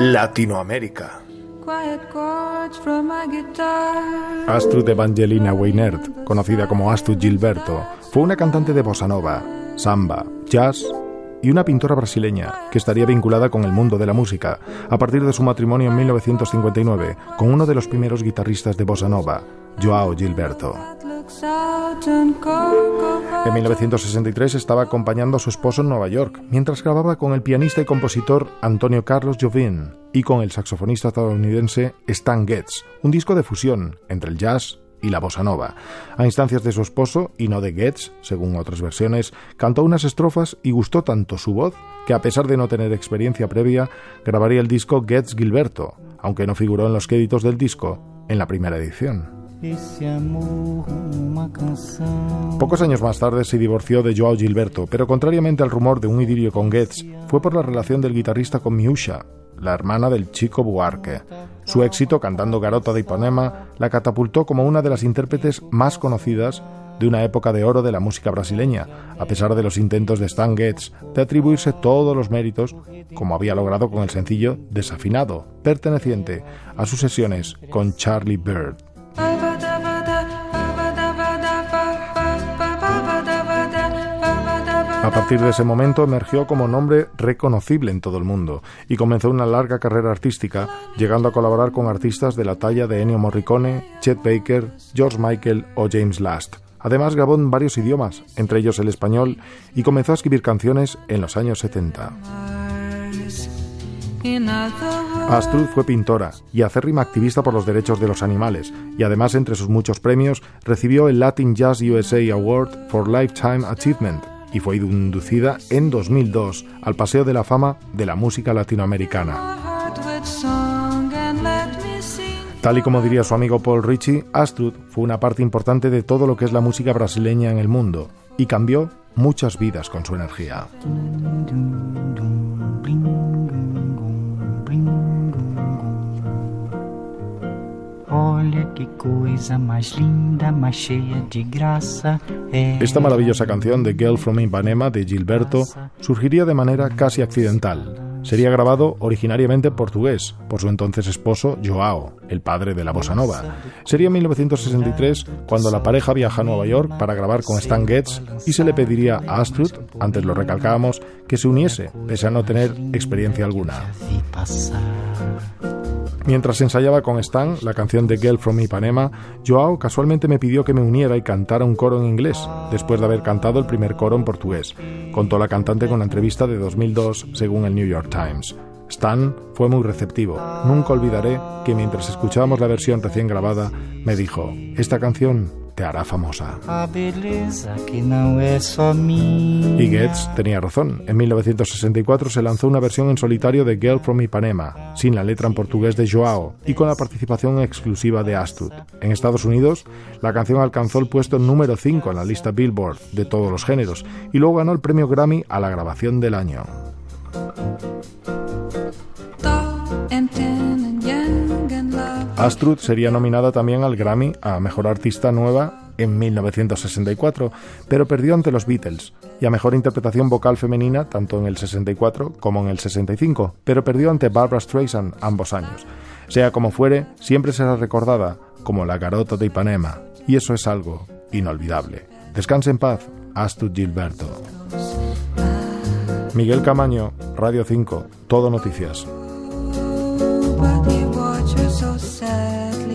Latinoamérica. Astrud Evangelina Weinert, conocida como Astrud Gilberto, fue una cantante de bossa nova, samba, jazz y una pintora brasileña que estaría vinculada con el mundo de la música a partir de su matrimonio en 1959 con uno de los primeros guitarristas de bossa nova, Joao Gilberto. En 1963 estaba acompañando a su esposo en Nueva York, mientras grababa con el pianista y compositor Antonio Carlos Jovin y con el saxofonista estadounidense Stan Getz, un disco de fusión entre el jazz y la bossa nova. A instancias de su esposo, y no de Getz, según otras versiones, cantó unas estrofas y gustó tanto su voz que, a pesar de no tener experiencia previa, grabaría el disco Getz Gilberto, aunque no figuró en los créditos del disco en la primera edición. Pocos años más tarde se divorció de Joao Gilberto, pero contrariamente al rumor de un idilio con Getz, fue por la relación del guitarrista con Miusha, la hermana del chico Buarque. Su éxito cantando Garota de Ipanema la catapultó como una de las intérpretes más conocidas de una época de oro de la música brasileña, a pesar de los intentos de Stan Getz de atribuirse todos los méritos, como había logrado con el sencillo Desafinado, perteneciente a sus sesiones con Charlie Bird. A partir de ese momento emergió como nombre reconocible en todo el mundo y comenzó una larga carrera artística, llegando a colaborar con artistas de la talla de Ennio Morricone, Chet Baker, George Michael o James Last. Además grabó en varios idiomas, entre ellos el español, y comenzó a escribir canciones en los años 70. Astrud fue pintora y acérrima activista por los derechos de los animales, y además entre sus muchos premios recibió el Latin Jazz USA Award for Lifetime Achievement y fue inducida en 2002 al Paseo de la Fama de la Música Latinoamericana. Tal y como diría su amigo Paul Ritchie, Astrud fue una parte importante de todo lo que es la música brasileña en el mundo y cambió muchas vidas con su energía. Esta maravillosa canción de Girl from Ipanema de Gilberto surgiría de manera casi accidental. Sería grabado originariamente en portugués por su entonces esposo Joao, el padre de la bossa nova. Sería en 1963 cuando la pareja viaja a Nueva York para grabar con Stan Getz y se le pediría a Astrud, antes lo recalcábamos, que se uniese, pese a no tener experiencia alguna. Mientras ensayaba con Stan la canción de Girl from Ipanema, Joao casualmente me pidió que me uniera y cantara un coro en inglés, después de haber cantado el primer coro en portugués, contó la cantante con la entrevista de 2002 según el New York Times. Stan fue muy receptivo. Nunca olvidaré que mientras escuchábamos la versión recién grabada, me dijo, esta canción hará famosa. Y Getz tenía razón. En 1964 se lanzó una versión en solitario de Girl from Ipanema, sin la letra en portugués de Joao y con la participación exclusiva de Astud. En Estados Unidos, la canción alcanzó el puesto número 5 en la lista Billboard de todos los géneros y luego ganó el premio Grammy a la grabación del año. Astrud sería nominada también al Grammy a Mejor Artista Nueva en 1964, pero perdió ante los Beatles, y a Mejor Interpretación Vocal Femenina tanto en el 64 como en el 65, pero perdió ante Barbara Streisand ambos años. Sea como fuere, siempre será recordada como la garota de Ipanema, y eso es algo inolvidable. Descanse en paz, Astrud Gilberto. Miguel Camaño, Radio 5, Todo Noticias. sadly.